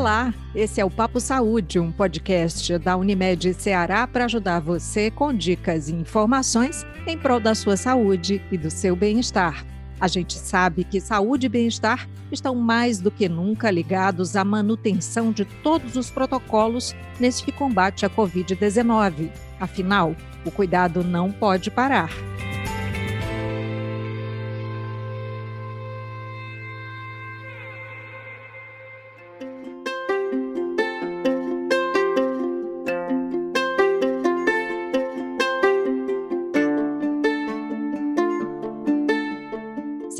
Olá, esse é o Papo Saúde, um podcast da Unimed Ceará para ajudar você com dicas e informações em prol da sua saúde e do seu bem-estar. A gente sabe que saúde e bem-estar estão mais do que nunca ligados à manutenção de todos os protocolos nesse combate à Covid-19. Afinal, o cuidado não pode parar.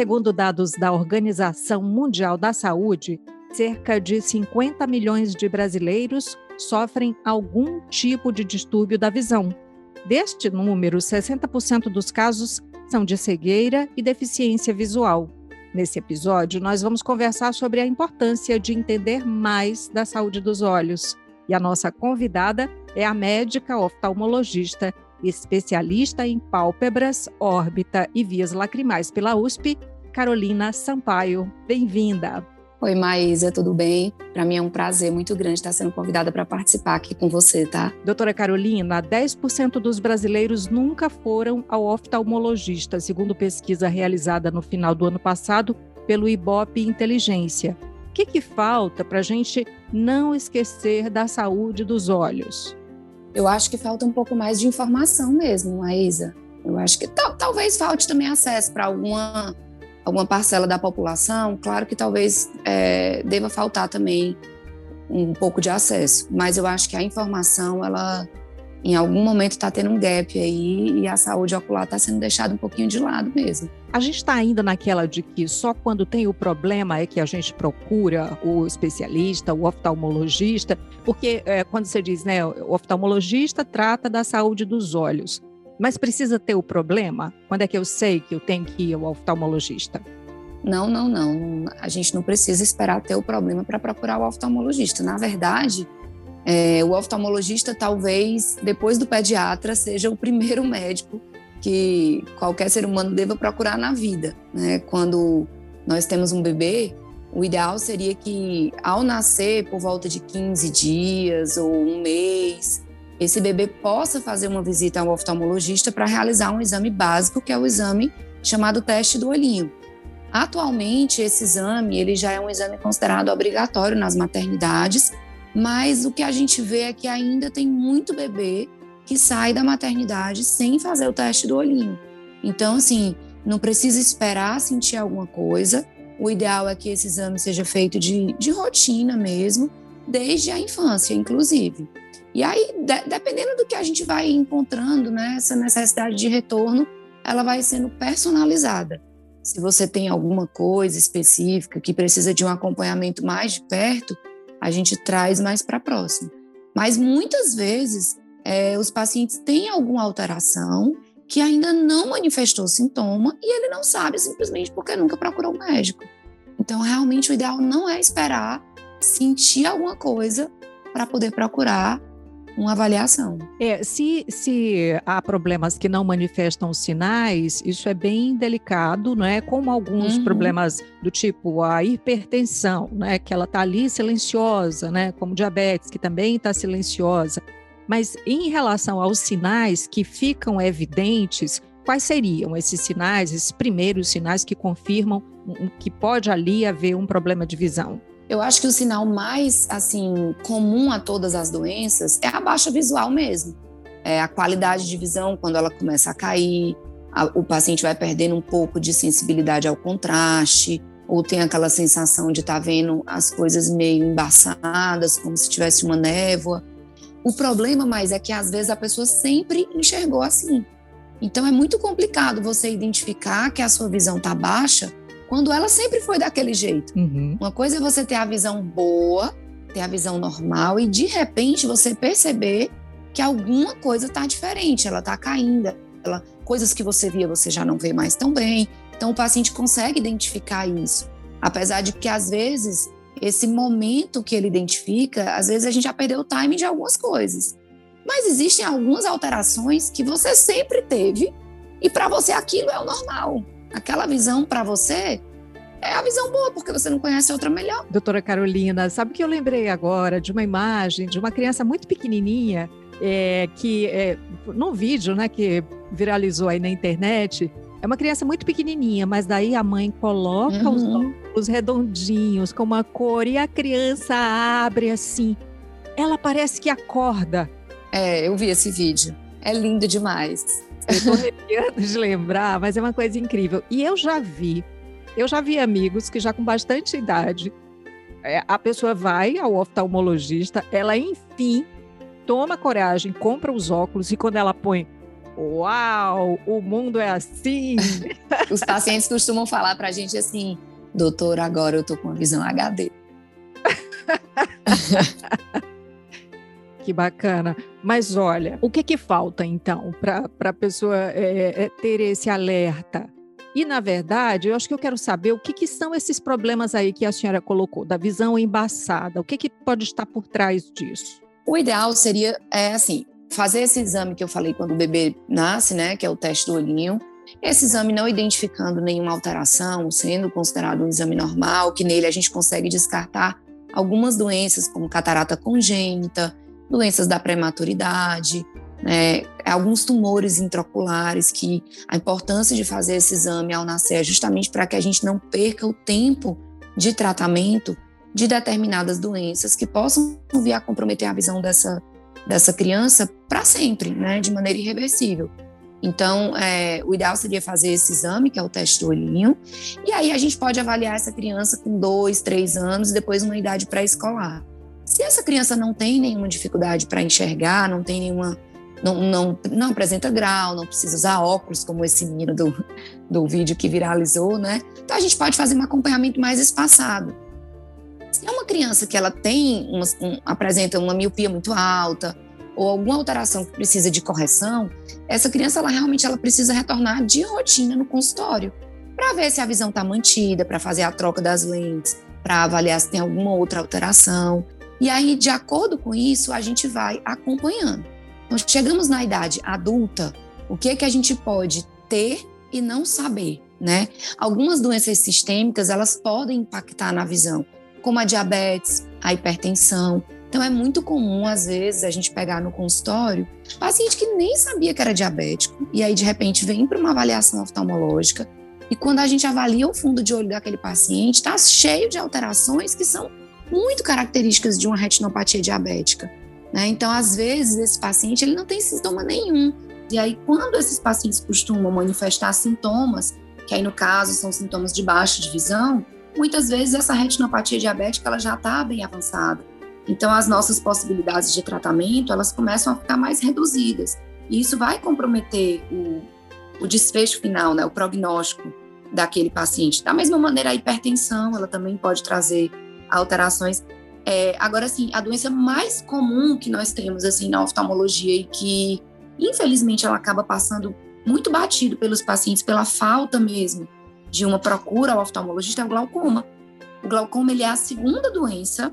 Segundo dados da Organização Mundial da Saúde, cerca de 50 milhões de brasileiros sofrem algum tipo de distúrbio da visão. Deste número, 60% dos casos são de cegueira e deficiência visual. Nesse episódio, nós vamos conversar sobre a importância de entender mais da saúde dos olhos. E a nossa convidada é a médica oftalmologista, especialista em pálpebras, órbita e vias lacrimais pela USP, Carolina Sampaio. Bem-vinda. Oi, Maísa, tudo bem? Para mim é um prazer muito grande estar sendo convidada para participar aqui com você, tá? Doutora Carolina, 10% dos brasileiros nunca foram ao oftalmologista, segundo pesquisa realizada no final do ano passado pelo Ibope Inteligência. O que, que falta para a gente não esquecer da saúde dos olhos? Eu acho que falta um pouco mais de informação mesmo, Maísa. Eu acho que talvez falte também acesso para alguma alguma parcela da população, claro que talvez é, deva faltar também um pouco de acesso, mas eu acho que a informação, ela em algum momento está tendo um gap aí e a saúde ocular está sendo deixada um pouquinho de lado mesmo. A gente está ainda naquela de que só quando tem o problema é que a gente procura o especialista, o oftalmologista, porque é, quando você diz, né, o oftalmologista trata da saúde dos olhos. Mas precisa ter o problema? Quando é que eu sei que eu tenho que ir ao oftalmologista? Não, não, não. A gente não precisa esperar ter o problema para procurar o oftalmologista. Na verdade, é, o oftalmologista talvez, depois do pediatra, seja o primeiro médico que qualquer ser humano deva procurar na vida. Né? Quando nós temos um bebê, o ideal seria que, ao nascer, por volta de 15 dias ou um mês, esse bebê possa fazer uma visita ao oftalmologista para realizar um exame básico, que é o exame chamado teste do olhinho. Atualmente, esse exame ele já é um exame considerado obrigatório nas maternidades, mas o que a gente vê é que ainda tem muito bebê que sai da maternidade sem fazer o teste do olhinho. Então, assim, não precisa esperar sentir alguma coisa. O ideal é que esse exame seja feito de, de rotina mesmo, desde a infância, inclusive. E aí, de, dependendo do que a gente vai encontrando, né, essa necessidade de retorno, ela vai sendo personalizada. Se você tem alguma coisa específica que precisa de um acompanhamento mais de perto, a gente traz mais para próximo. Mas muitas vezes é, os pacientes têm alguma alteração que ainda não manifestou sintoma e ele não sabe simplesmente porque nunca procurou um médico. Então, realmente, o ideal não é esperar sentir alguma coisa para poder procurar uma avaliação. É, se, se há problemas que não manifestam sinais, isso é bem delicado, não é? Como alguns uhum. problemas do tipo a hipertensão, né? Que ela está ali silenciosa, né? Como diabetes, que também está silenciosa. Mas em relação aos sinais que ficam evidentes, quais seriam esses sinais, esses primeiros sinais que confirmam que pode ali haver um problema de visão? Eu acho que o sinal mais assim comum a todas as doenças é a baixa visual mesmo. É a qualidade de visão quando ela começa a cair, a, o paciente vai perdendo um pouco de sensibilidade ao contraste, ou tem aquela sensação de estar tá vendo as coisas meio embaçadas, como se tivesse uma névoa. O problema mais é que às vezes a pessoa sempre enxergou assim. Então é muito complicado você identificar que a sua visão está baixa quando ela sempre foi daquele jeito. Uhum. Uma coisa é você ter a visão boa, ter a visão normal e de repente você perceber que alguma coisa está diferente, ela está caindo, ela, coisas que você via você já não vê mais tão bem. Então o paciente consegue identificar isso, apesar de que às vezes esse momento que ele identifica, às vezes a gente já perdeu o timing de algumas coisas. Mas existem algumas alterações que você sempre teve e para você aquilo é o normal. Aquela visão para você é a visão boa, porque você não conhece outra melhor. Doutora Carolina, sabe que eu lembrei agora de uma imagem de uma criança muito pequenininha é, que é, num vídeo, né, que viralizou aí na internet, é uma criança muito pequenininha, mas daí a mãe coloca uhum. os óculos redondinhos com uma cor e a criança abre assim. Ela parece que acorda. É, eu vi esse vídeo. É lindo demais. Eu tô arrepiando de lembrar, mas é uma coisa incrível. E eu já vi, eu já vi amigos que já com bastante idade, é, a pessoa vai ao oftalmologista, ela enfim toma coragem, compra os óculos e quando ela põe Uau, o mundo é assim. Os pacientes costumam falar para a gente assim, doutor, agora eu tô com uma visão HD. que bacana. Mas olha, o que que falta então para a pessoa é, é, ter esse alerta? E na verdade, eu acho que eu quero saber o que, que são esses problemas aí que a senhora colocou, da visão embaçada. O que, que pode estar por trás disso? O ideal seria, é assim, fazer esse exame que eu falei quando o bebê nasce, né, que é o teste do olhinho. Esse exame não identificando nenhuma alteração, sendo considerado um exame normal, que nele a gente consegue descartar algumas doenças como catarata congênita, doenças da prematuridade, né, alguns tumores intraoculares, que a importância de fazer esse exame ao nascer é justamente para que a gente não perca o tempo de tratamento de determinadas doenças que possam vir a comprometer a visão dessa, dessa criança para sempre, né, de maneira irreversível. Então, é, o ideal seria fazer esse exame, que é o teste do olhinho, e aí a gente pode avaliar essa criança com dois, três anos e depois uma idade pré-escolar. Se essa criança não tem nenhuma dificuldade para enxergar, não tem nenhuma. Não, não, não apresenta grau, não precisa usar óculos, como esse menino do, do vídeo que viralizou, né? Então a gente pode fazer um acompanhamento mais espaçado. Se é uma criança que ela tem uma, um, apresenta uma miopia muito alta ou alguma alteração que precisa de correção, essa criança ela realmente ela precisa retornar de rotina no consultório para ver se a visão está mantida, para fazer a troca das lentes, para avaliar se tem alguma outra alteração. E aí, de acordo com isso, a gente vai acompanhando. Então, chegamos na idade adulta, o que é que a gente pode ter e não saber, né? Algumas doenças sistêmicas, elas podem impactar na visão como a diabetes, a hipertensão. Então, é muito comum, às vezes, a gente pegar no consultório paciente que nem sabia que era diabético, e aí, de repente, vem para uma avaliação oftalmológica, e quando a gente avalia o fundo de olho daquele paciente, está cheio de alterações que são muito características de uma retinopatia diabética. Né? Então, às vezes, esse paciente ele não tem sintoma nenhum. E aí, quando esses pacientes costumam manifestar sintomas, que aí no caso são sintomas de baixa de visão, muitas vezes essa retinopatia diabética ela já está bem avançada. Então, as nossas possibilidades de tratamento elas começam a ficar mais reduzidas. E isso vai comprometer o, o desfecho final, né, o prognóstico daquele paciente. Da mesma maneira, a hipertensão ela também pode trazer alterações. É, agora, assim, a doença mais comum que nós temos assim na oftalmologia e que, infelizmente, ela acaba passando muito batido pelos pacientes pela falta mesmo de uma procura ao oftalmologista é o glaucoma. O glaucoma ele é a segunda doença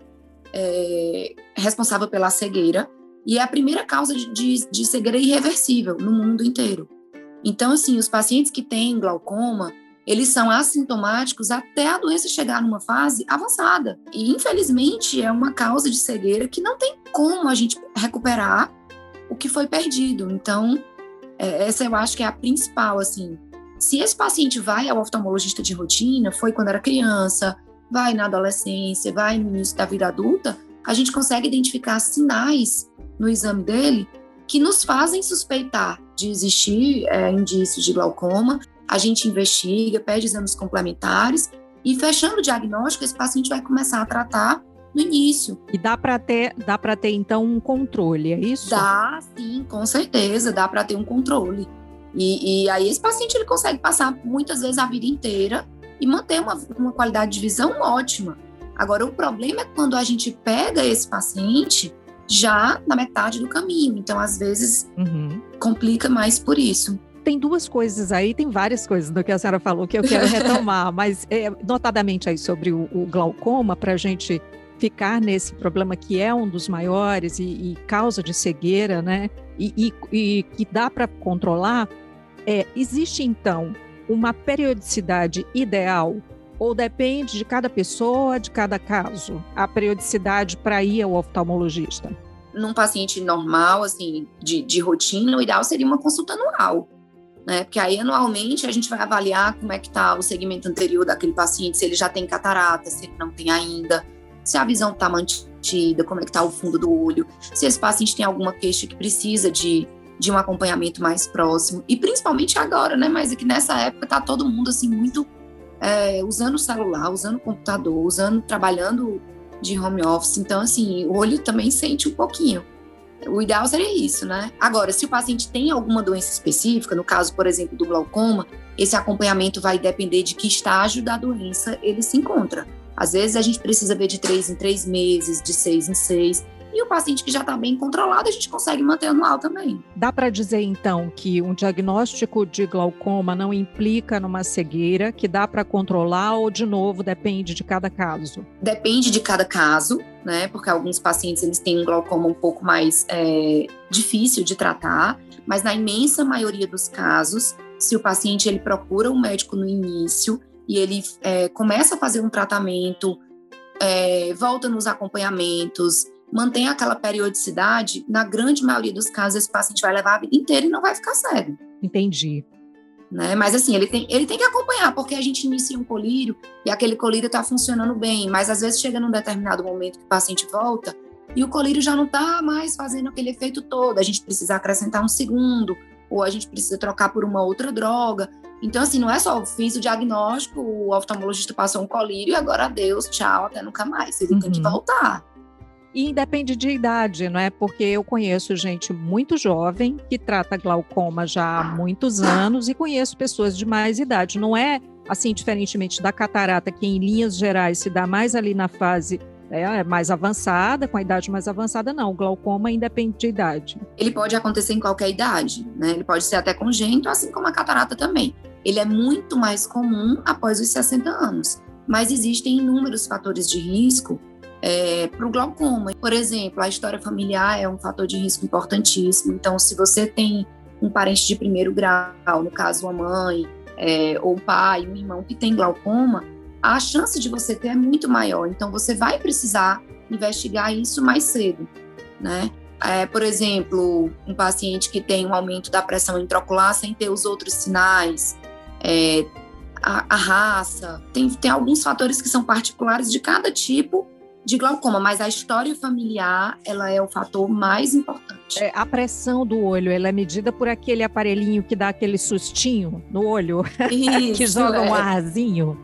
é, responsável pela cegueira e é a primeira causa de, de, de cegueira irreversível no mundo inteiro. Então, assim, os pacientes que têm glaucoma, eles são assintomáticos até a doença chegar numa fase avançada. E, infelizmente, é uma causa de cegueira que não tem como a gente recuperar o que foi perdido. Então, é, essa eu acho que é a principal, assim, se esse paciente vai ao oftalmologista de rotina, foi quando era criança, vai na adolescência, vai no início da vida adulta, a gente consegue identificar sinais no exame dele que nos fazem suspeitar de existir é, indícios de glaucoma. A gente investiga, pede exames complementares e fechando o diagnóstico, esse paciente vai começar a tratar no início. E dá para ter, dá para ter então um controle, é isso? Dá, sim, com certeza, dá para ter um controle. E, e, aí esse paciente ele consegue passar muitas vezes a vida inteira e manter uma, uma qualidade de visão ótima. Agora, o problema é quando a gente pega esse paciente já na metade do caminho. Então, às vezes, uhum. complica mais por isso. Tem duas coisas aí, tem várias coisas do que a senhora falou que eu quero retomar, mas é, notadamente aí sobre o, o glaucoma, para a gente ficar nesse problema que é um dos maiores e, e causa de cegueira, né? E, e, e que dá para controlar, é, existe então uma periodicidade ideal Ou depende de cada pessoa, de cada caso, a periodicidade para ir ao oftalmologista? Num paciente normal, assim, de, de rotina, o ideal seria uma consulta anual. Né? Porque aí, anualmente, a gente vai avaliar como é que está o segmento anterior daquele paciente, se ele já tem catarata, se ele não tem ainda, se a visão está mantida, como é que está o fundo do olho, se esse paciente tem alguma queixa que precisa de, de um acompanhamento mais próximo. E principalmente agora, né? Mas é que nessa época tá todo mundo, assim, muito é, usando o celular, usando o computador, usando, trabalhando de home office. Então, assim, o olho também sente um pouquinho. O ideal seria isso, né? Agora, se o paciente tem alguma doença específica, no caso, por exemplo, do glaucoma, esse acompanhamento vai depender de que estágio da doença ele se encontra. Às vezes a gente precisa ver de três em três meses, de seis em seis. E o paciente que já está bem controlado, a gente consegue manter anual também. Dá para dizer, então, que um diagnóstico de glaucoma não implica numa cegueira, que dá para controlar ou, de novo, depende de cada caso? Depende de cada caso, né? Porque alguns pacientes eles têm um glaucoma um pouco mais é, difícil de tratar, mas na imensa maioria dos casos, se o paciente ele procura um médico no início e ele é, começa a fazer um tratamento, é, volta nos acompanhamentos, mantém aquela periodicidade, na grande maioria dos casos, esse paciente vai levar a vida inteira e não vai ficar cego. Entendi. Né? Mas assim, ele tem, ele tem que acompanhar, porque a gente inicia um colírio e aquele colírio está funcionando bem, mas às vezes chega num determinado momento que o paciente volta e o colírio já não está mais fazendo aquele efeito todo. A gente precisa acrescentar um segundo, ou a gente precisa trocar por uma outra droga. Então, assim, não é só fiz o diagnóstico, o oftalmologista passou um colírio e agora adeus, tchau, até nunca mais. Ele uhum. tem que uhum. voltar. E independe de idade, não é? Porque eu conheço gente muito jovem que trata glaucoma já há muitos anos e conheço pessoas de mais idade. Não é assim, diferentemente da catarata, que em linhas gerais se dá mais ali na fase é, mais avançada, com a idade mais avançada, não. O glaucoma independe de idade. Ele pode acontecer em qualquer idade, né? Ele pode ser até congênito, assim como a catarata também. Ele é muito mais comum após os 60 anos. Mas existem inúmeros fatores de risco é, para o glaucoma. Por exemplo, a história familiar é um fator de risco importantíssimo. Então, se você tem um parente de primeiro grau, no caso uma mãe, é, ou um pai, um irmão que tem glaucoma, a chance de você ter é muito maior. Então, você vai precisar investigar isso mais cedo, né? É, por exemplo, um paciente que tem um aumento da pressão intraocular sem ter os outros sinais, é, a, a, raça, tem, tem alguns fatores que são particulares de cada tipo de glaucoma, mas a história familiar ela é o fator mais importante. É, a pressão do olho ela é medida por aquele aparelhinho que dá aquele sustinho no olho, Isso, que joga um é. arzinho.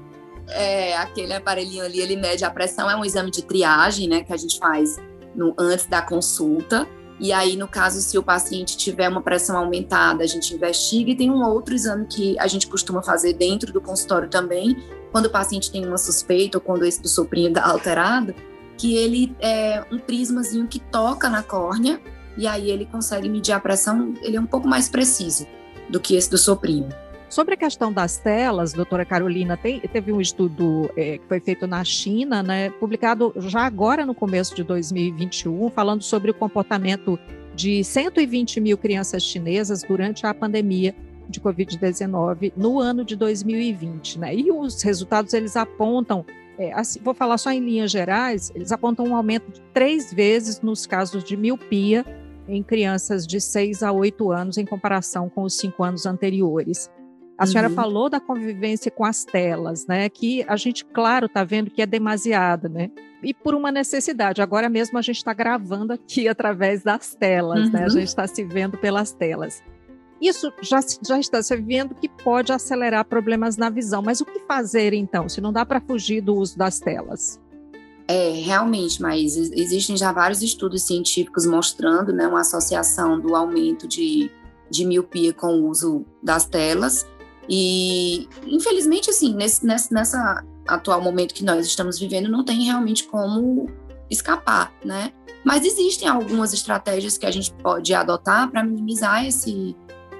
É, aquele aparelhinho ali, ele mede a pressão, é um exame de triagem, né, que a gente faz no, antes da consulta. E aí, no caso, se o paciente tiver uma pressão aumentada, a gente investiga e tem um outro exame que a gente costuma fazer dentro do consultório também, quando o paciente tem uma suspeita ou quando esse do soprinho está alterado, que ele é um prismazinho que toca na córnea e aí ele consegue medir a pressão, ele é um pouco mais preciso do que esse do soprinho. Sobre a questão das telas, doutora Carolina, tem, teve um estudo é, que foi feito na China, né, publicado já agora no começo de 2021, falando sobre o comportamento de 120 mil crianças chinesas durante a pandemia de Covid-19 no ano de 2020. Né? E os resultados eles apontam é, assim, vou falar só em linhas gerais, eles apontam um aumento de três vezes nos casos de miopia em crianças de 6 a 8 anos em comparação com os cinco anos anteriores. A senhora uhum. falou da convivência com as telas, né? Que a gente, claro, está vendo que é demasiada, né? E por uma necessidade. Agora mesmo a gente está gravando aqui através das telas, uhum. né? A uhum. gente está se vendo pelas telas. Isso já, já está se vendo que pode acelerar problemas na visão. Mas o que fazer então, se não dá para fugir do uso das telas? É, realmente, mas existem já vários estudos científicos mostrando né, uma associação do aumento de, de miopia com o uso das telas. E, infelizmente, assim, nesse, nesse nessa atual momento que nós estamos vivendo, não tem realmente como escapar, né? Mas existem algumas estratégias que a gente pode adotar para minimizar esse,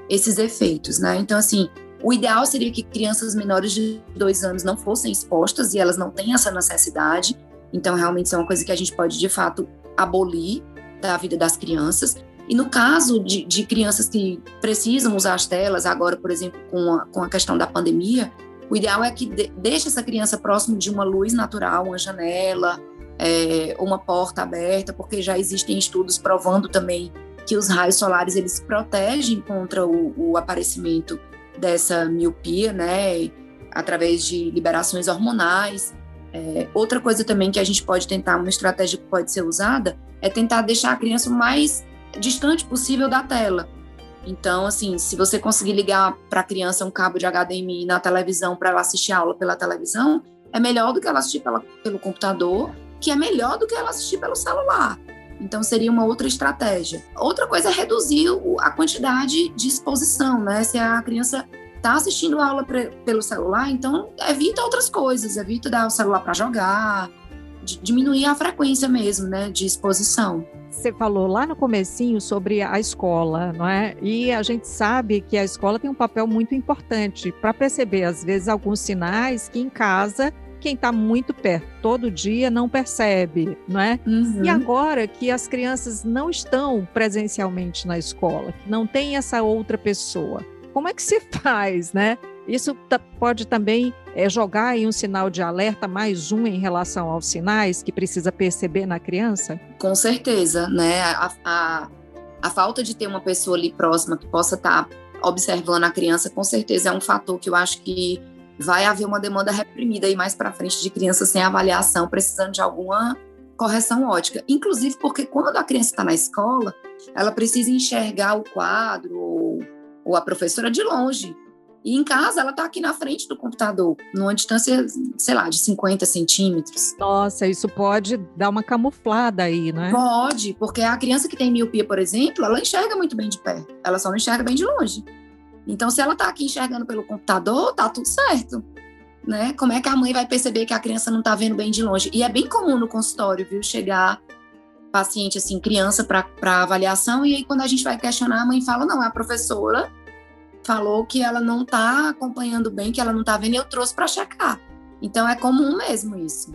esses efeitos, né? Então, assim, o ideal seria que crianças menores de dois anos não fossem expostas e elas não têm essa necessidade. Então, realmente, isso é uma coisa que a gente pode, de fato, abolir da vida das crianças. E no caso de, de crianças que precisam usar as telas, agora, por exemplo, com a, com a questão da pandemia, O ideal é que de, deixe essa criança próximo de uma luz natural, uma janela, é, uma porta aberta, porque já existem estudos provando também que os raios solares eles protegem contra o, o aparecimento dessa miopia, né, através de liberações hormonais. É, outra coisa também que a gente pode tentar, uma estratégia que pode ser usada, é tentar deixar a criança o mais distante possível da tela. Então, assim, se você conseguir ligar para a criança um cabo de HDMI na televisão para ela assistir a aula pela televisão, é melhor do que ela assistir pela, pelo computador, que é melhor do que ela assistir pelo celular. Então, seria uma outra estratégia. Outra coisa é reduzir a quantidade de exposição, né? Se a criança está assistindo a aula pelo celular, então evita outras coisas, evita dar o celular para jogar, diminuir a frequência mesmo, né, de exposição. Você falou lá no comecinho sobre a escola, não é? E a gente sabe que a escola tem um papel muito importante para perceber, às vezes, alguns sinais que em casa quem está muito perto todo dia não percebe, não é? Uhum. E agora que as crianças não estão presencialmente na escola, que não tem essa outra pessoa, como é que se faz, né? Isso pode também é, jogar aí um sinal de alerta, mais um em relação aos sinais que precisa perceber na criança? Com certeza, né? A, a, a falta de ter uma pessoa ali próxima que possa estar tá observando a criança, com certeza é um fator que eu acho que vai haver uma demanda reprimida aí mais para frente de crianças sem avaliação, precisando de alguma correção ótica. Inclusive porque quando a criança está na escola, ela precisa enxergar o quadro ou, ou a professora de longe. E em casa, ela está aqui na frente do computador, numa distância, sei lá, de 50 centímetros. Nossa, isso pode dar uma camuflada aí, né? Pode, porque a criança que tem miopia, por exemplo, ela enxerga muito bem de pé, ela só não enxerga bem de longe. Então, se ela está aqui enxergando pelo computador, tá tudo certo. Né? Como é que a mãe vai perceber que a criança não está vendo bem de longe? E é bem comum no consultório, viu? Chegar paciente, assim, criança para avaliação, e aí quando a gente vai questionar, a mãe fala: não, a professora falou que ela não está acompanhando bem, que ela não está vendo, e eu trouxe para checar. Então é comum mesmo isso.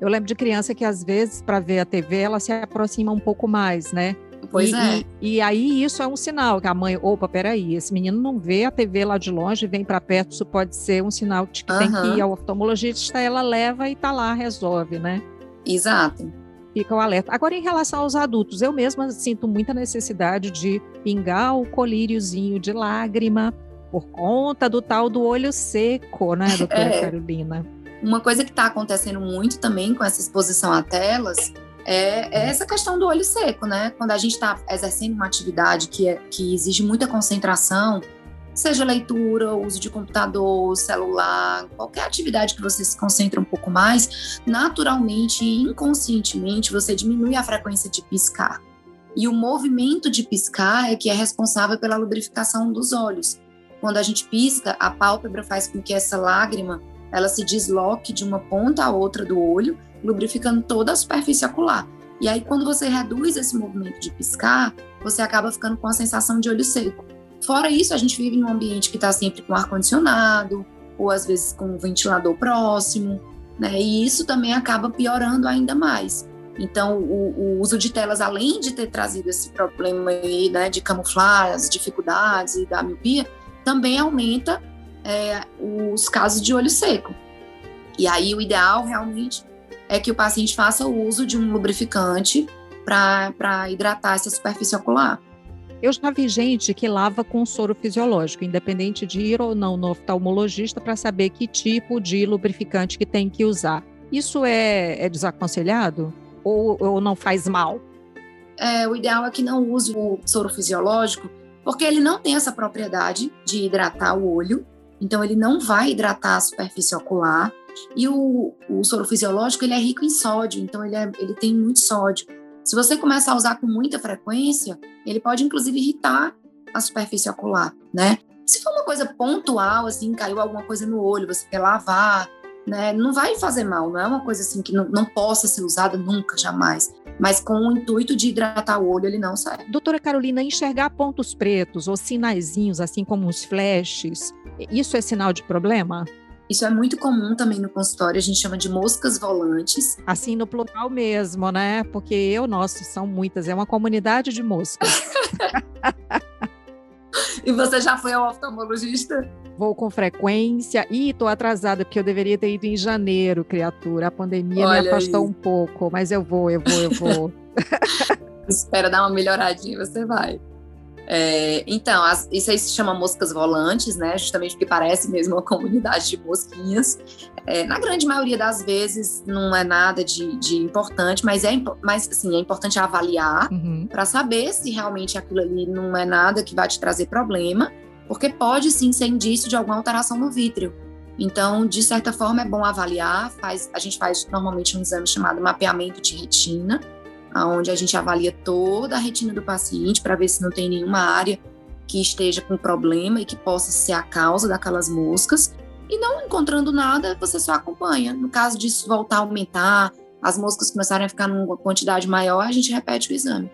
Eu lembro de criança que às vezes para ver a TV ela se aproxima um pouco mais, né? Pois e, é. E, e, aí isso é um sinal que a mãe, opa, peraí, esse menino não vê a TV lá de longe, vem para perto, isso pode ser um sinal de que uhum. tem que ir ao oftalmologista, ela leva e tá lá, resolve, né? Exato fica o alerta. Agora, em relação aos adultos, eu mesma sinto muita necessidade de pingar o colíriozinho de lágrima por conta do tal do olho seco, né, doutora é. Carolina? Uma coisa que está acontecendo muito também com essa exposição a telas é, é, essa questão do olho seco, né? Quando a gente está exercendo uma atividade que, é, que exige muita concentração, seja leitura, uso de computador, celular, qualquer atividade que você se concentre um pouco mais, naturalmente e inconscientemente você diminui a frequência de piscar. E o movimento de piscar é que é responsável pela lubrificação dos olhos. Quando a gente pisca, a pálpebra faz com que essa lágrima ela se desloque de uma ponta a outra do olho, lubrificando toda a superfície ocular. E aí, quando você reduz esse movimento de piscar, você acaba ficando com a sensação de olho seco. Fora isso, a gente vive em um ambiente que está sempre com ar-condicionado, ou às vezes com um ventilador próximo, né? E isso também acaba piorando ainda mais. Então, o, o, uso de telas, além de ter trazido esse problema aí, né, de camuflar as dificuldades e da miopia, também aumenta é, os casos de olho seco. E aí, o ideal realmente é que o paciente faça o uso de um lubrificante para hidratar essa superfície ocular. Eu já vi gente que lava com soro fisiológico, independente de ir ou não no oftalmologista para saber que tipo de lubrificante que tem que usar. Isso é, é desaconselhado ou, ou não faz mal? É, o ideal é que não use o soro fisiológico, porque ele não tem essa propriedade de hidratar o olho, então ele não vai hidratar a superfície ocular. E o, o soro fisiológico ele é rico em sódio, então ele, é, ele tem muito sódio. Se você começa a usar com muita frequência, ele pode inclusive irritar a superfície ocular, né? Se for uma coisa pontual, assim, caiu alguma coisa no olho, você quer lavar, né? Não vai fazer mal, não é uma coisa assim que não, não possa ser usada nunca, jamais. Mas com o intuito de hidratar o olho, ele não sai. Doutora Carolina, enxergar pontos pretos ou sinaizinhos, assim como os flashes, isso é sinal de problema? Isso é muito comum também no consultório, a gente chama de moscas volantes. Assim, no plural mesmo, né? Porque eu, nossa, são muitas, é uma comunidade de moscas. e você já foi ao oftalmologista? Vou com frequência. Ih, tô atrasada, porque eu deveria ter ido em janeiro, criatura. A pandemia Olha me afastou aí. um pouco, mas eu vou, eu vou, eu vou. Espera dar uma melhoradinha, você vai. É, então, as, isso aí se chama moscas volantes, né? Justamente porque parece mesmo uma comunidade de mosquinhas. É, na grande maioria das vezes não é nada de, de importante, mas é, mas, assim, é importante avaliar uhum. para saber se realmente aquilo ali não é nada que vai te trazer problema, porque pode sim ser indício de alguma alteração no vítreo. Então, de certa forma, é bom avaliar. Faz, a gente faz normalmente um exame chamado mapeamento de retina onde a gente avalia toda a retina do paciente para ver se não tem nenhuma área que esteja com problema e que possa ser a causa daquelas moscas. E não encontrando nada, você só acompanha. No caso disso voltar a aumentar, as moscas começarem a ficar numa quantidade maior, a gente repete o exame.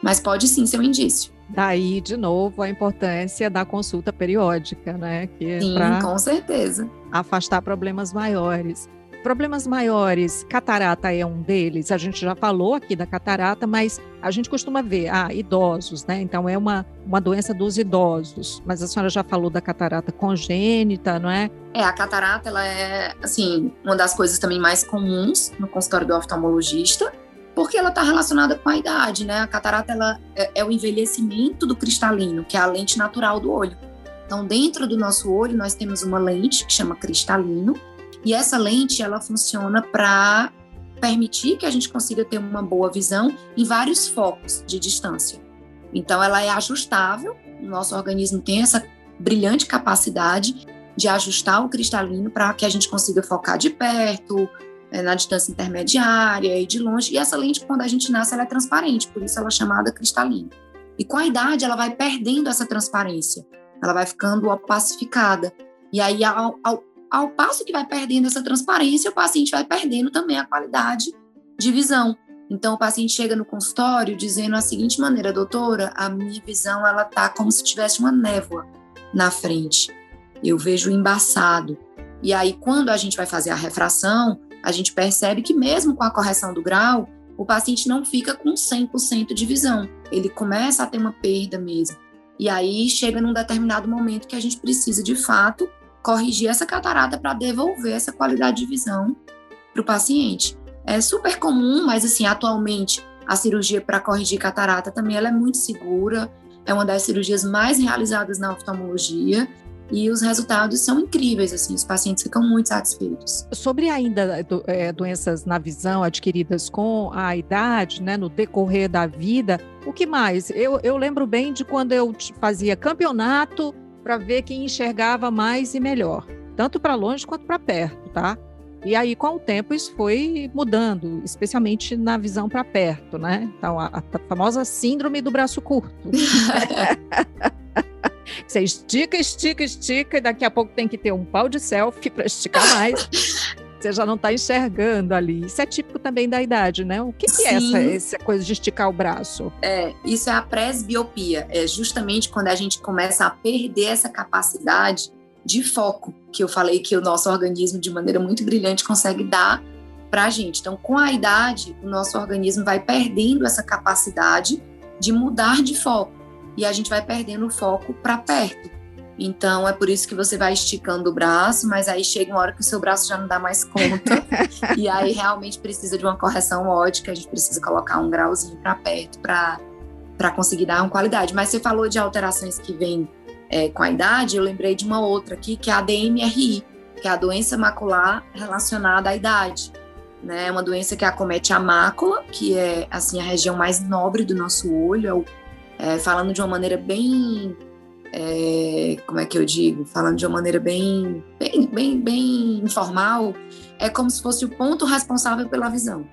Mas pode sim ser um indício. Daí, de novo, a importância da consulta periódica, né? Que é sim, com certeza. Afastar problemas maiores. Problemas maiores, catarata é um deles. A gente já falou aqui da catarata, mas a gente costuma ver, ah, idosos, né? Então é uma, uma doença dos idosos. Mas a senhora já falou da catarata congênita, não é? É, a catarata, ela é, assim, uma das coisas também mais comuns no consultório do oftalmologista, porque ela está relacionada com a idade, né? A catarata, ela é, é o envelhecimento do cristalino, que é a lente natural do olho. Então, dentro do nosso olho, nós temos uma lente que chama cristalino, e essa lente, ela funciona para permitir que a gente consiga ter uma boa visão em vários focos de distância. Então, ela é ajustável, o nosso organismo tem essa brilhante capacidade de ajustar o cristalino para que a gente consiga focar de perto, é, na distância intermediária e de longe. E essa lente, quando a gente nasce, ela é transparente, por isso ela é chamada cristalina. E com a idade, ela vai perdendo essa transparência, ela vai ficando opacificada. E aí, ao, ao ao passo que vai perdendo essa transparência, o paciente vai perdendo também a qualidade de visão. Então, o paciente chega no consultório dizendo a seguinte maneira, doutora, a minha visão ela tá como se tivesse uma névoa na frente. Eu vejo embaçado. E aí, quando a gente vai fazer a refração, a gente percebe que mesmo com a correção do grau, o paciente não fica com 100% de visão. Ele começa a ter uma perda mesmo. E aí chega num determinado momento que a gente precisa, de fato, corrigir essa catarata para devolver essa qualidade de visão para o paciente. É super comum, mas assim, atualmente a cirurgia para corrigir catarata também ela é muito segura, é uma das cirurgias mais realizadas na oftalmologia e os resultados são incríveis, assim, os pacientes ficam muito satisfeitos. Sobre ainda do, é, doenças na visão adquiridas com a idade, né, no decorrer da vida, o que mais? Eu, eu lembro bem de quando eu fazia campeonato para ver quem enxergava mais e melhor, tanto para longe quanto para perto, tá? E aí, com o tempo, isso foi mudando, especialmente na visão para perto, né? Então, a, a, famosa síndrome do braço curto. Você estica, estica, estica, e daqui a pouco tem que ter um pau de selfie para esticar mais. Você já não está enxergando ali. Isso é típico também da idade, né? O que, que é essa, essa coisa de esticar o braço? É, isso é a presbiopia. É justamente quando a gente começa a perder essa capacidade de foco, que eu falei que o nosso organismo, de maneira muito brilhante, consegue dar para a gente. Então, com a idade, o nosso organismo vai perdendo essa capacidade de mudar de foco e a gente vai perdendo o foco para perto. Então é por isso que você vai esticando o braço, mas aí chega uma hora que o seu braço já não dá mais conta. e aí realmente precisa de uma correção ótica, a gente precisa colocar um grauzinho para perto para conseguir dar uma qualidade. Mas você falou de alterações que vêm é, com a idade, eu lembrei de uma outra aqui, que é a DMRI, que é a doença macular relacionada à idade. Né? É uma doença que acomete a mácula, que é assim a região mais nobre do nosso olho, é, falando de uma maneira bem é, como é que eu digo, falando de uma maneira bem, bem, bem, bem informal, é como se fosse o ponto responsável pela visão.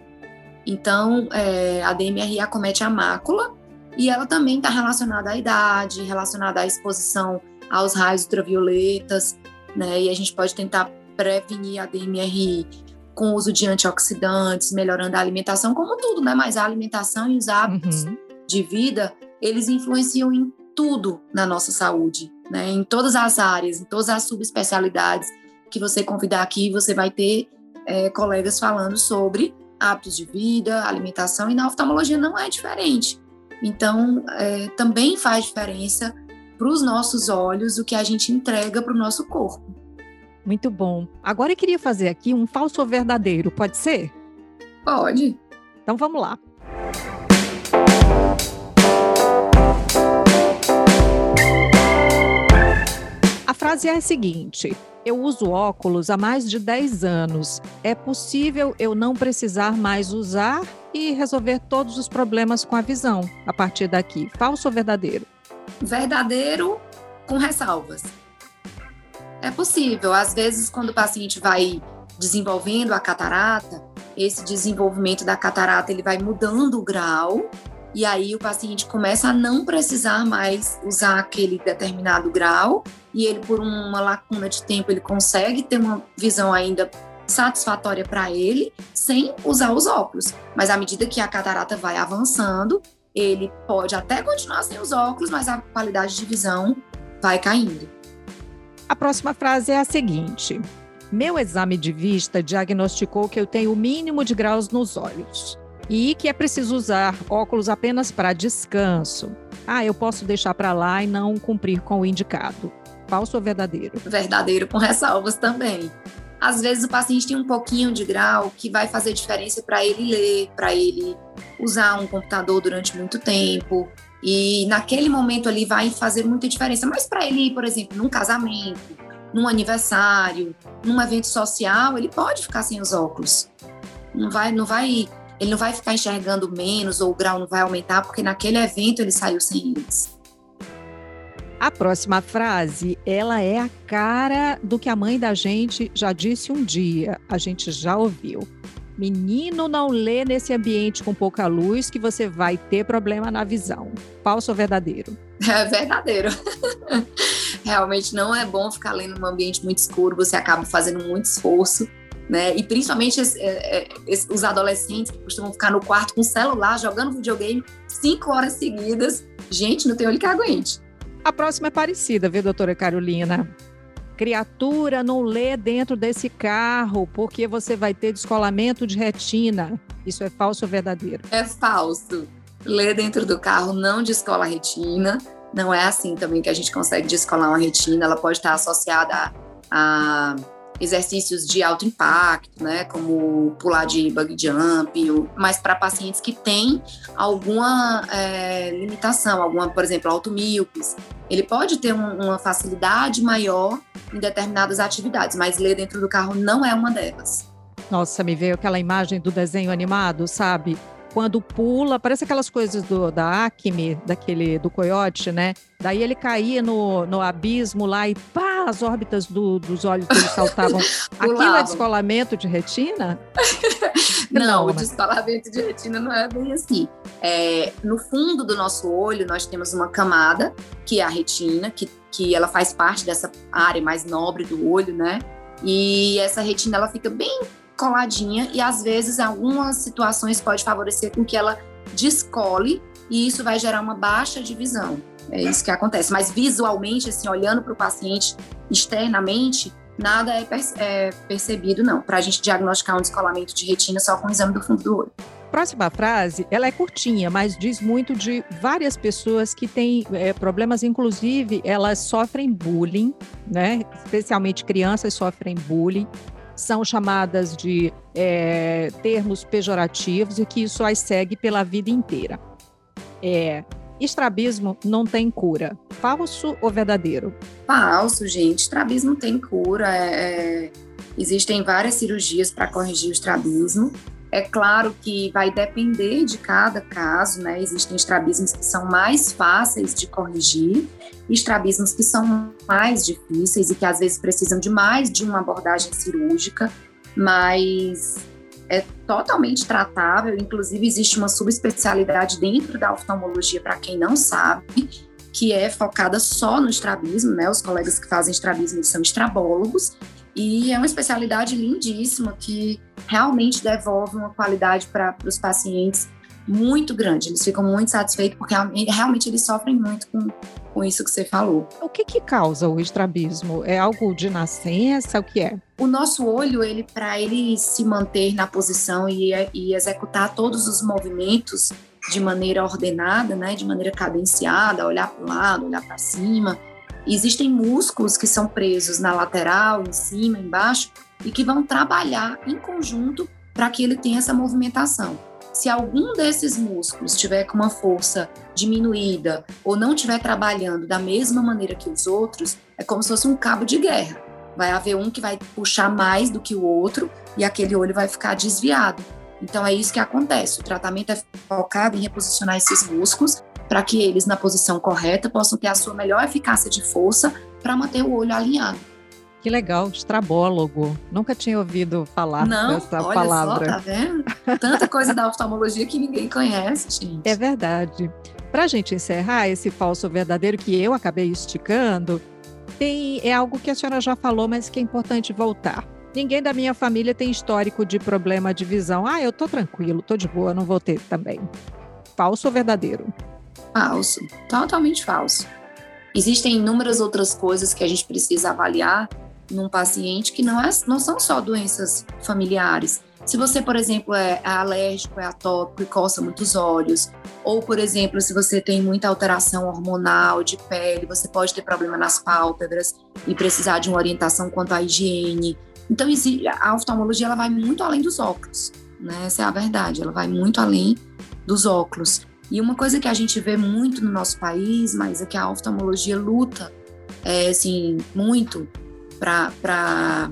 Então, é, a DMRA acomete a mácula e ela também está relacionada à idade, relacionada à exposição aos raios ultravioletas, né? E a gente pode tentar prevenir a DMRI com o uso de antioxidantes, melhorando a alimentação, como tudo, né? Mas a alimentação e os hábitos uhum. de vida, eles influenciam em tudo na nossa saúde, né? Em todas as áreas, em todas as subespecialidades que você convidar aqui, você vai ter é, colegas falando sobre hábitos de vida, alimentação, e na oftalmologia não é diferente. Então, é, também faz diferença para os nossos olhos o que a gente entrega para o nosso corpo. Muito bom. Agora eu queria fazer aqui um falso ou verdadeiro, pode ser? Pode. Então vamos lá. Frase é a seguinte: Eu uso óculos há mais de 10 anos. É possível eu não precisar mais usar e resolver todos os problemas com a visão a partir daqui? Falso ou verdadeiro? Verdadeiro com ressalvas. É possível. Às vezes, quando o paciente vai desenvolvendo a catarata, esse desenvolvimento da catarata ele vai mudando o grau e aí o paciente começa a não precisar mais usar aquele determinado grau e ele por uma lacuna de tempo ele consegue ter uma visão ainda satisfatória para ele sem usar os óculos. Mas à medida que a catarata vai avançando, ele pode até continuar sem os óculos, mas a qualidade de visão vai caindo. A próxima frase é a seguinte: Meu exame de vista diagnosticou que eu tenho o mínimo de graus nos olhos e que é preciso usar óculos apenas para descanso. Ah, eu posso deixar para lá e não cumprir com o indicado. Falso ou verdadeiro? Verdadeiro com ressalvas também. Às vezes o paciente tem um pouquinho de grau que vai fazer diferença para ele ler, para ele usar um computador durante muito tempo. E naquele momento ali vai fazer muita diferença. Mas para ele, por exemplo, num casamento, num aniversário, num evento social, ele pode ficar sem os óculos. Não vai, não vai, ele não vai ficar enxergando menos ou o grau não vai aumentar porque naquele evento ele saiu sem eles. A próxima frase, ela é a cara do que a mãe da gente já disse um dia, a gente já ouviu. Menino, não lê nesse ambiente com pouca luz que você vai ter problema na visão. Falso ou verdadeiro? É verdadeiro. Realmente não é bom ficar lendo num ambiente muito escuro, você acaba fazendo muito esforço, né? E principalmente é, é, os adolescentes que costumam ficar no quarto com o celular, jogando videogame cinco horas seguidas. Gente, não tem olho que aguente. A próxima é parecida, viu, doutora Carolina? Criatura, não lê dentro desse carro, porque você vai ter descolamento de retina. Isso é falso ou verdadeiro? É falso. Ler dentro do carro não descola a retina. Não é assim também que a gente consegue descolar uma retina. Ela pode estar associada a, a exercícios de alto impacto, né, como pular de bug jump, mas para pacientes que têm alguma é, limitação, alguma, por exemplo, automíopes, ele pode ter um, uma facilidade maior em determinadas atividades, mas ler dentro do carro não é uma delas. Nossa, me veio aquela imagem do desenho animado, sabe? Quando pula, parece aquelas coisas do, da Acme, daquele do coiote, né? Daí ele caía no, no abismo lá e pá, as órbitas do, dos olhos dele saltavam. Aquilo é descolamento de retina? não, não, o descolamento de retina não é bem assim. É, no fundo do nosso olho, nós temos uma camada, que é a retina, que, que ela faz parte dessa área mais nobre do olho, né? E essa retina ela fica bem coladinha e às vezes algumas situações pode favorecer com que ela descole e isso vai gerar uma baixa de visão. É isso que acontece. Mas visualmente, assim, olhando para o paciente externamente, nada é, é percebido, não. Para a gente diagnosticar um descolamento de retina só com o exame do fundo do olho. Próxima frase, ela é curtinha, mas diz muito de várias pessoas que têm é, problemas, inclusive elas sofrem bullying, né? Especialmente crianças sofrem bullying são chamadas de é, termos pejorativos e que isso as segue pela vida inteira. É, estrabismo não tem cura. Falso ou verdadeiro? Falso, gente. Estrabismo tem cura. É, é existem várias cirurgias para corrigir o estrabismo. É claro que vai depender de cada caso, né? Existem estrabismos que são mais fáceis de corrigir, estrabismos que são mais difíceis e que às vezes precisam de mais de uma abordagem cirúrgica, mas é totalmente tratável. Inclusive, existe uma subespecialidade dentro da oftalmologia, para quem não sabe, que é focada só no estrabismo, né? Os colegas que fazem estrabismo são estrabólogos, e é uma especialidade lindíssima que realmente devolve uma qualidade para os pacientes muito grande. Eles ficam muito satisfeitos porque realmente eles sofrem muito com, com isso que você falou. O que, que causa o estrabismo? É algo de nascença? O que é? O nosso olho, ele para ele se manter na posição e, e executar todos os movimentos de maneira ordenada, né, de maneira cadenciada, olhar para o lado, olhar para cima. Existem músculos que são presos na lateral, em cima, embaixo, e que vão trabalhar em conjunto para que ele tenha essa movimentação. Se algum desses músculos tiver com uma força diminuída ou não estiver trabalhando da mesma maneira que os outros, é como se fosse um cabo de guerra. Vai haver um que vai puxar mais do que o outro e aquele olho vai ficar desviado. Então é isso que acontece. O tratamento é focado em reposicionar esses músculos para que eles, na posição correta, possam ter a sua melhor eficácia de força para manter o olho alinhado. Que legal, estrabólogo. Nunca tinha ouvido falar Não, dessa olha palavra. Só, tá vendo? Tanta coisa da oftalmologia que ninguém conhece, gente. É verdade. Para a gente encerrar esse falso verdadeiro que eu acabei esticando, tem, é algo que a senhora já falou, mas que é importante voltar. Ninguém da minha família tem histórico de problema de visão. Ah, eu tô tranquilo, tô de boa, não vou ter também. Falso ou verdadeiro? Falso, totalmente falso. Existem inúmeras outras coisas que a gente precisa avaliar num paciente que não, é, não são só doenças familiares. Se você, por exemplo, é, é alérgico, é atópico e coça muitos olhos, ou, por exemplo, se você tem muita alteração hormonal de pele, você pode ter problema nas pálpebras e precisar de uma orientação quanto à higiene. Então, a oftalmologia ela vai muito além dos óculos, né? Essa é a verdade, ela vai muito além dos óculos. E uma coisa que a gente vê muito no nosso país, mas é que a oftalmologia luta, é, assim, muito para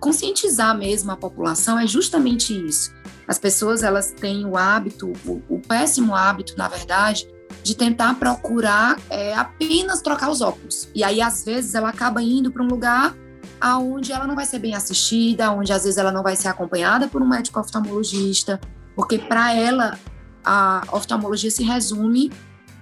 conscientizar mesmo a população é justamente isso. As pessoas elas têm o hábito, o, o péssimo hábito, na verdade, de tentar procurar é, apenas trocar os óculos. E aí, às vezes, ela acaba indo para um lugar aonde ela não vai ser bem assistida, onde às vezes ela não vai ser acompanhada por um médico oftalmologista, porque para ela a oftalmologia se resume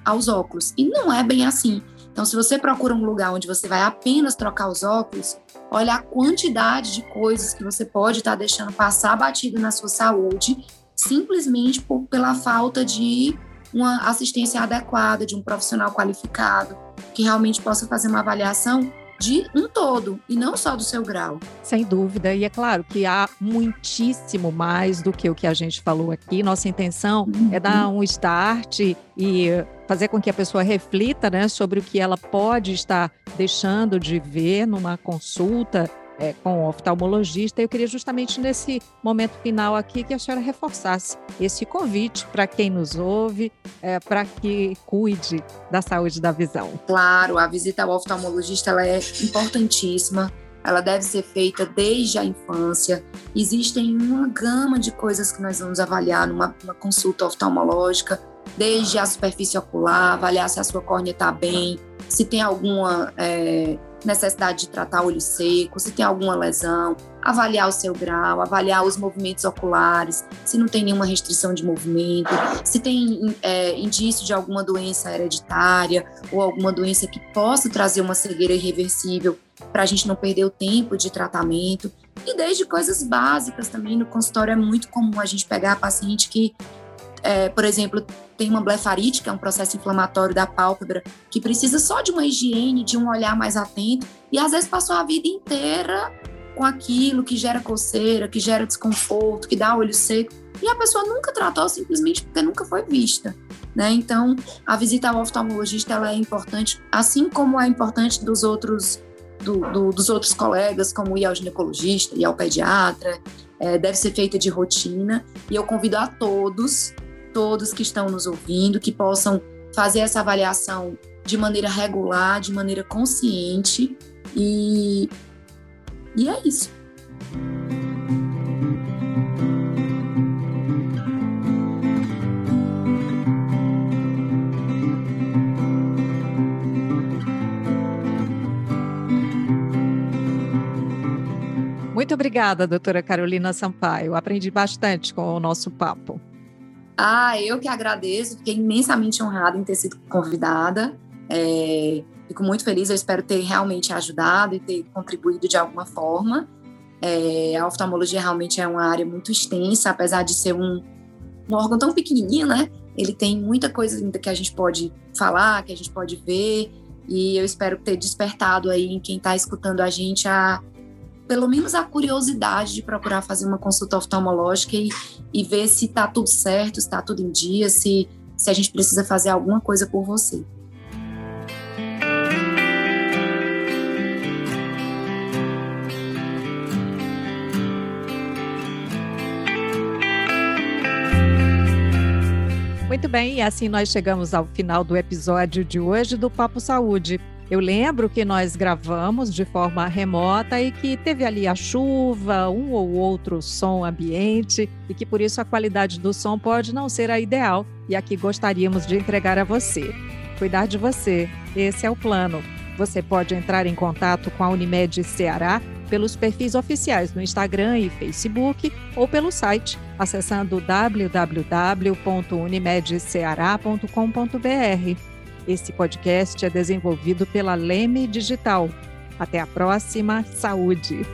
aos óculos. E não é bem assim. Então, se você procura um lugar onde você vai apenas trocar os óculos, olha a quantidade de coisas que você pode estar tá deixando passar batido na sua saúde, simplesmente por, pela falta de uma assistência adequada, de um profissional qualificado, que realmente possa fazer uma avaliação de um todo e não só do seu grau. Sem dúvida, e é claro que há muitíssimo mais do que o que a gente falou aqui. Nossa intenção uhum. é dar um start e fazer com que a pessoa reflita né, sobre o que ela pode estar deixando de ver numa consulta é, com o oftalmologista. Eu queria justamente nesse momento final aqui que a senhora reforçasse esse convite para quem nos ouve, é, para que cuide da saúde da visão. Claro, a visita ao oftalmologista ela é importantíssima. Ela deve ser feita desde a infância. Existem uma gama de coisas que nós vamos avaliar numa, numa consulta oftalmológica, desde a superfície ocular, avaliar se a sua córnea está bem, se tem alguma é, necessidade de tratar olho seco, se tem alguma lesão, avaliar o seu grau, avaliar os movimentos oculares, se não tem nenhuma restrição de movimento, se tem é, indício de alguma doença hereditária ou alguma doença que possa trazer uma cegueira irreversível para a gente não perder o tempo de tratamento. E desde coisas básicas também no consultório é muito comum a gente pegar paciente que é, por exemplo, tem uma blefarite, que é um processo inflamatório da pálpebra, que precisa só de uma higiene, de um olhar mais atento, e às vezes passou a vida inteira com aquilo que gera coceira, que gera desconforto, que dá olho seco, e a pessoa nunca tratou simplesmente porque nunca foi vista. Né? Então, a visita ao oftalmologista ela é importante, assim como é importante dos outros, do, do, dos outros colegas, como ir ao ginecologista, ir ao pediatra, é, deve ser feita de rotina, e eu convido a todos todos que estão nos ouvindo, que possam fazer essa avaliação de maneira regular, de maneira consciente e, e é isso. Muito obrigada, doutora Carolina Sampaio. Aprendi bastante com o nosso papo. Ah, eu que agradeço, fiquei imensamente honrada em ter sido convidada. É, fico muito feliz, eu espero ter realmente ajudado e ter contribuído de alguma forma. É, a oftalmologia realmente é uma área muito extensa, apesar de ser um, um órgão tão pequenininho, né? Ele tem muita coisa ainda que a gente pode falar, que a gente pode ver, e eu espero ter despertado aí em quem está escutando a gente a pelo menos a curiosidade de procurar fazer uma consulta oftalmológica e, e ver se está tudo certo, se está tudo em dia, se, se a gente precisa fazer alguma coisa por você. Muito bem, e assim nós chegamos ao final do episódio de hoje do Papo Saúde. Eu lembro que nós gravamos de forma remota e que teve ali a chuva, um ou outro som ambiente e que por isso a qualidade do som pode não ser a ideal e aqui gostaríamos de entregar a você. Cuidar de você, esse é o plano. Você pode entrar em contato com a Unimed Ceará pelos perfis oficiais no Instagram e Facebook ou pelo site acessando www.unimedceará.com.br. Esse podcast é desenvolvido pela Leme Digital. Até a próxima. Saúde!